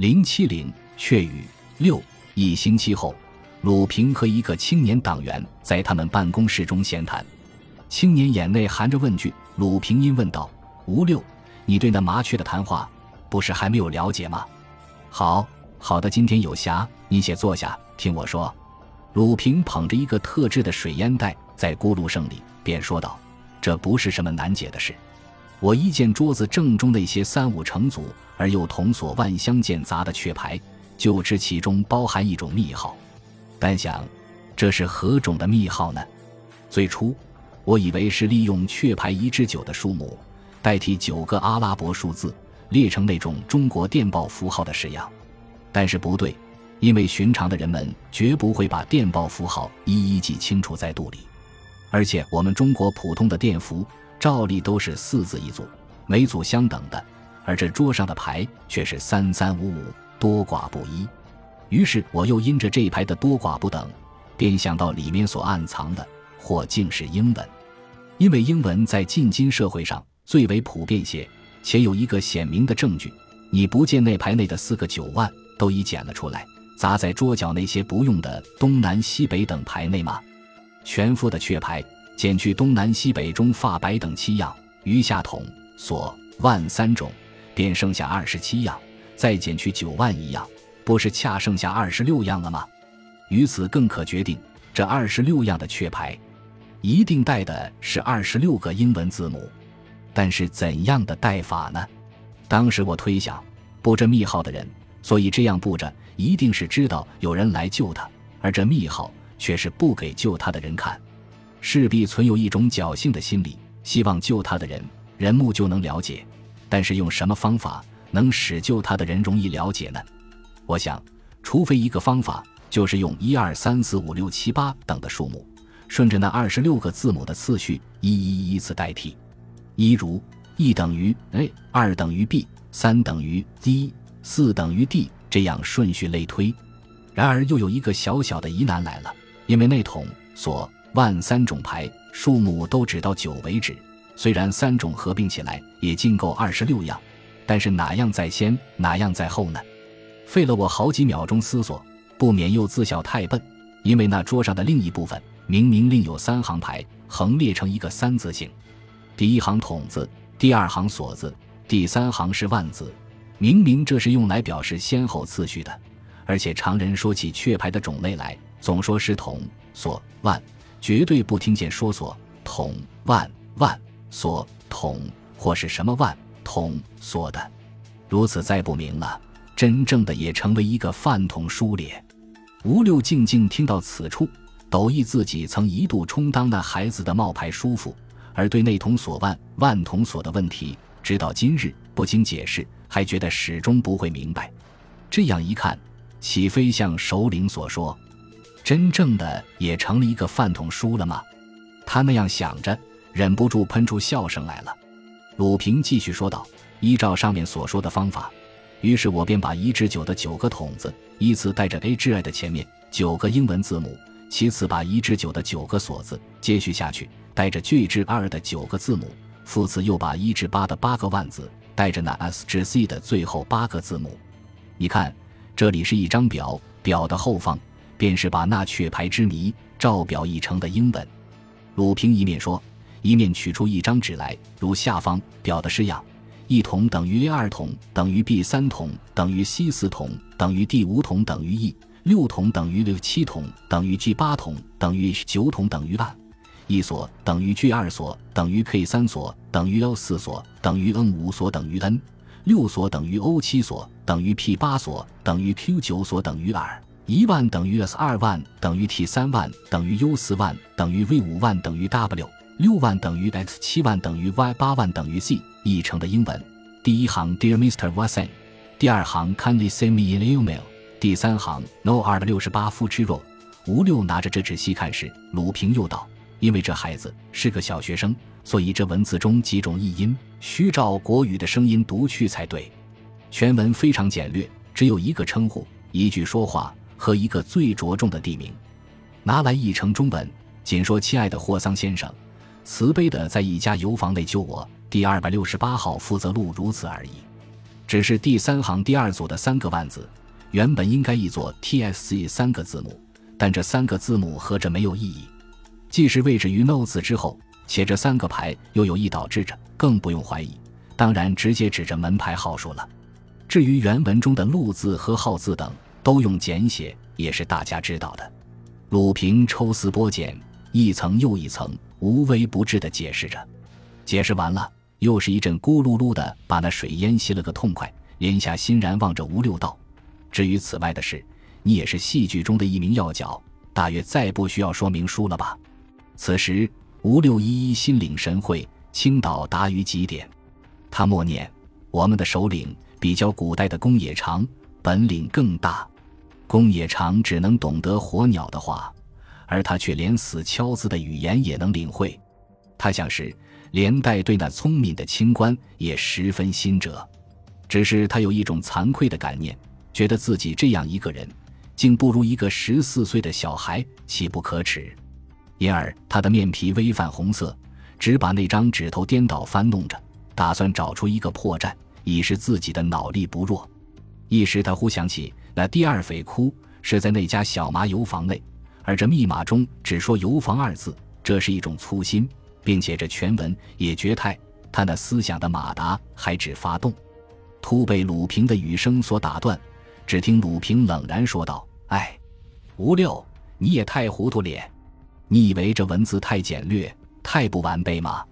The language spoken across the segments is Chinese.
零七零雀语六一星期后，鲁平和一个青年党员在他们办公室中闲谈。青年眼内含着问句。鲁平因问道：“吴六，你对那麻雀的谈话，不是还没有了解吗？”“好，好的，今天有暇，你且坐下，听我说。”鲁平捧着一个特制的水烟袋，在咕噜声里便说道：“这不是什么难解的事。我一见桌子正中那些三五成组。”而又同所万相间杂的雀牌，就知其中包含一种密号。但想，这是何种的密号呢？最初，我以为是利用雀牌一至九的数目，代替九个阿拉伯数字，列成那种中国电报符号的式样。但是不对，因为寻常的人们绝不会把电报符号一一记清楚在肚里。而且我们中国普通的电符，照例都是四字一组，每组相等的。而这桌上的牌却是三三五五，多寡不一。于是我又因着这一排的多寡不等，便想到里面所暗藏的，或竟是英文。因为英文在近今社会上最为普遍些，且有一个显明的证据：你不见那牌内的四个九万都已捡了出来，砸在桌角那些不用的东南西北等牌内吗？全副的雀牌，减去东南西北中发白等七样，余下统所万三种。便剩下二十七样，再减去九万一样，不是恰剩下二十六样了吗？于此更可决定，这二十六样的雀牌，一定带的是二十六个英文字母。但是怎样的带法呢？当时我推想，布这密号的人，所以这样布着，一定是知道有人来救他，而这密号却是不给救他的人看，势必存有一种侥幸的心理，希望救他的人人目就能了解。但是用什么方法能使救他的人容易了解呢？我想，除非一个方法，就是用一二三四五六七八等的数目，顺着那二十六个字母的次序，一一依次代替。一如一等于 A，二等于 B，三等于 D，四等于 D，这样顺序类推。然而又有一个小小的疑难来了，因为那桶所万三种牌数目都只到九为止。虽然三种合并起来也尽够二十六样，但是哪样在先，哪样在后呢？费了我好几秒钟思索，不免又自笑太笨。因为那桌上的另一部分明明另有三行牌，横列成一个三字形，第一行筒字，第二行锁字，第三行是万字。明明这是用来表示先后次序的，而且常人说起雀牌的种类来，总说是筒、锁、万，绝对不听见说锁、筒、万、万。所统或是什么万统所的，如此再不明了，真正的也成为一个饭桶书列。吴六静静听到此处，抖意自己曾一度充当那孩子的冒牌叔父，而对那桶所万万桶所的问题，直到今日不经解释，还觉得始终不会明白。这样一看，岂非像首领所说，真正的也成了一个饭桶书了吗？他那样想着。忍不住喷出笑声来了。鲁平继续说道：“依照上面所说的方法，于是我便把一至九的九个筒子依次带着 A 至 I 的前面九个英文字母，其次把一至九的九个锁子接续下去，带着 G 至 R 的九个字母，复次又把一至八的八个万字带着那 S 至 C 的最后八个字母。你看，这里是一张表，表的后方便是把那雀牌之谜照表一成的英文。”鲁平一面说。一面取出一张纸来，如下方表的式样：一桶等于 A 二桶等于 B 三桶等于 C 四桶等于 D 五桶等于 E 六桶等于六七桶等于 G 八桶等于 h，九桶等于 N 一所等于 G 二所等于 K 三所等于 L 四所等于 N 五所等于 N 六所等于 O 七所等于 P 八所等于 Q 九所等于 R 一万等于 S 二万等于 T 三万等于 U 四万等于 V 五万等于 W。六万等于 x，七万等于 y，八万等于 z，译成的英文。第一行 Dear Mr. Watson，第二行 Kindly send me an email，第三行 No R 的六十八夫之肉。吴六拿着这纸细看时，鲁平又道：“因为这孩子是个小学生，所以这文字中几种译音需照国语的声音读去才对。全文非常简略，只有一个称呼、一句说话和一个最着重的地名。拿来译成中文，仅说：亲爱的霍桑先生。”慈悲的在一家油房内救我，第二百六十八号负责录，如此而已。只是第三行第二组的三个万字，原本应该译作 TSC 三个字母，但这三个字母合着没有意义。既是位置于 No 字之后，且这三个牌又有意导致着，更不用怀疑，当然直接指着门牌号数了。至于原文中的路字和号字等，都用简写，也是大家知道的。鲁平抽丝剥茧，一层又一层，无微不至地解释着。解释完了，又是一阵咕噜噜的把那水淹吸了个痛快。林下欣然望着吴六道：“至于此外的事，你也是戏剧中的一名要角，大约再不需要说明书了吧？”此时，吴六一一心领神会，倾倒达于极点。他默念：“我们的首领。”比较古代的公冶长，本领更大。公野长只能懂得火鸟的话，而他却连死敲字的语言也能领会。他想是连带对那聪明的清官也十分心折，只是他有一种惭愧的感念，觉得自己这样一个人，竟不如一个十四岁的小孩，岂不可耻？因而他的面皮微泛红色，只把那张纸头颠倒翻弄着，打算找出一个破绽。以示自己的脑力不弱，一时他忽想起那第二匪窟是在那家小麻油房内，而这密码中只说“油房”二字，这是一种粗心，并且这全文也绝太，他那思想的马达还只发动，突被鲁平的语声所打断。只听鲁平冷然说道：“哎，吴六，你也太糊涂咧！你以为这文字太简略、太不完备吗？”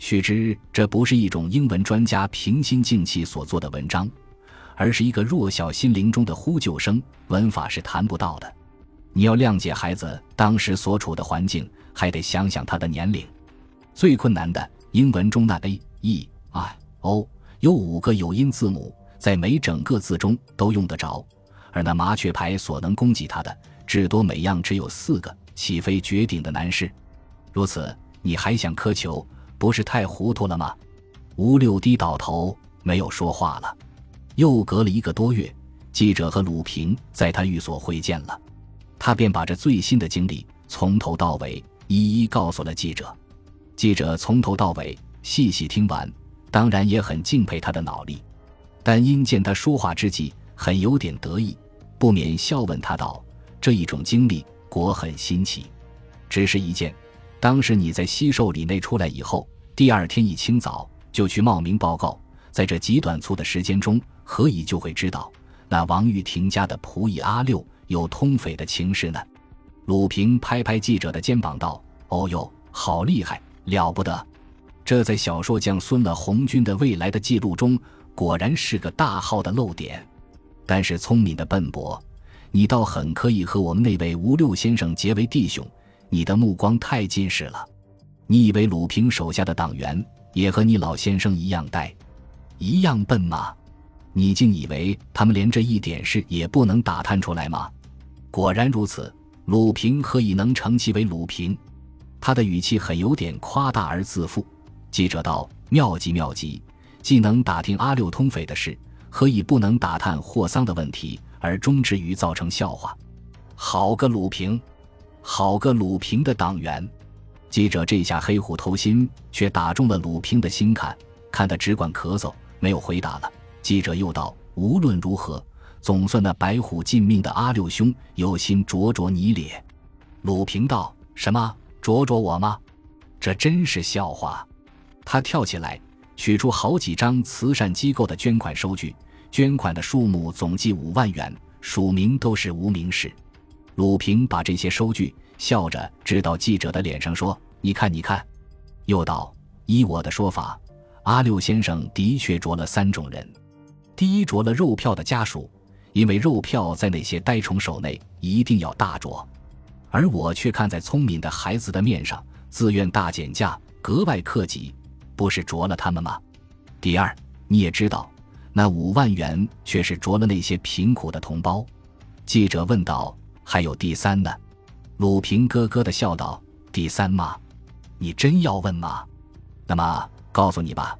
须知，这不是一种英文专家平心静气所做的文章，而是一个弱小心灵中的呼救声，文法是谈不到的。你要谅解孩子当时所处的环境，还得想想他的年龄。最困难的英文中那 a、e、i、o 有五个有音字母，在每整个字中都用得着，而那麻雀牌所能供给他的，至多每样只有四个，岂非绝顶的难事？如此，你还想苛求？不是太糊涂了吗？吴六低倒头，没有说话了。又隔了一个多月，记者和鲁平在他寓所会见了，他便把这最新的经历从头到尾一一告诉了记者。记者从头到尾细细听完，当然也很敬佩他的脑力，但因见他说话之际很有点得意，不免笑问他道：“这一种经历果很新奇，只是一件。当时你在西寿里内出来以后，第二天一清早就去茂名报告，在这极短促的时间中，何以就会知道那王玉婷家的仆役阿六有通匪的情事呢？鲁平拍拍记者的肩膀道：“哦哟，好厉害，了不得！这在小说将孙了红军的未来的记录中，果然是个大号的漏点。但是聪明的笨伯，你倒很可以和我们那位吴六先生结为弟兄。”你的目光太近视了，你以为鲁平手下的党员也和你老先生一样呆，一样笨吗？你竟以为他们连这一点事也不能打探出来吗？果然如此，鲁平何以能称其为鲁平？他的语气很有点夸大而自负。记者道：“妙极妙极，既能打听阿六通匪的事，何以不能打探霍桑的问题，而终止于造成笑话？好个鲁平！”好个鲁平的党员，记者这下黑虎偷心，却打中了鲁平的心坎，看他只管咳嗽，没有回答了。记者又道：“无论如何，总算那白虎尽命的阿六兄有心啄啄你咧。”鲁平道：“什么啄啄我吗？这真是笑话。”他跳起来，取出好几张慈善机构的捐款收据，捐款的数目总计五万元，署名都是无名氏。鲁平把这些收据笑着指到记者的脸上说：“你看，你看。”又道：“依我的说法，阿六先生的确着了三种人。第一，啄了肉票的家属，因为肉票在那些呆虫手内一定要大啄，而我却看在聪明的孩子的面上，自愿大减价，格外克己，不是啄了他们吗？第二，你也知道，那五万元却是啄了那些贫苦的同胞。”记者问道。还有第三呢，鲁平咯咯的笑道：“第三吗？你真要问吗？那么告诉你吧，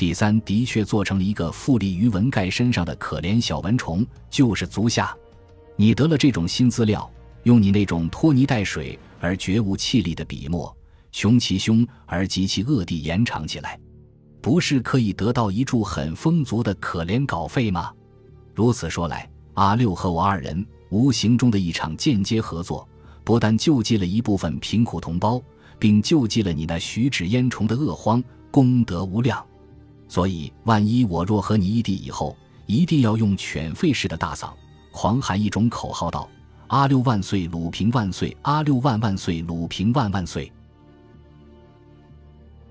第三的确做成了一个附立于文盖身上的可怜小蚊虫，就是足下。你得了这种新资料，用你那种拖泥带水而绝无气力的笔墨，穷其凶而极其恶地延长起来。不是可以得到一处很丰足的可怜稿费吗？如此说来，阿六和我二人无形中的一场间接合作，不但救济了一部分贫苦同胞，并救济了你那许芷烟虫的恶荒，功德无量。所以，万一我若和你异地以后，一定要用犬吠式的大嗓，狂喊一种口号道：“阿六万岁，鲁平万岁！阿六万万岁，鲁平万万岁！”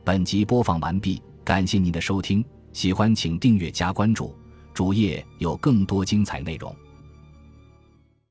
本集播放完毕，感谢您的收听，喜欢请订阅加关注，主页有更多精彩内容。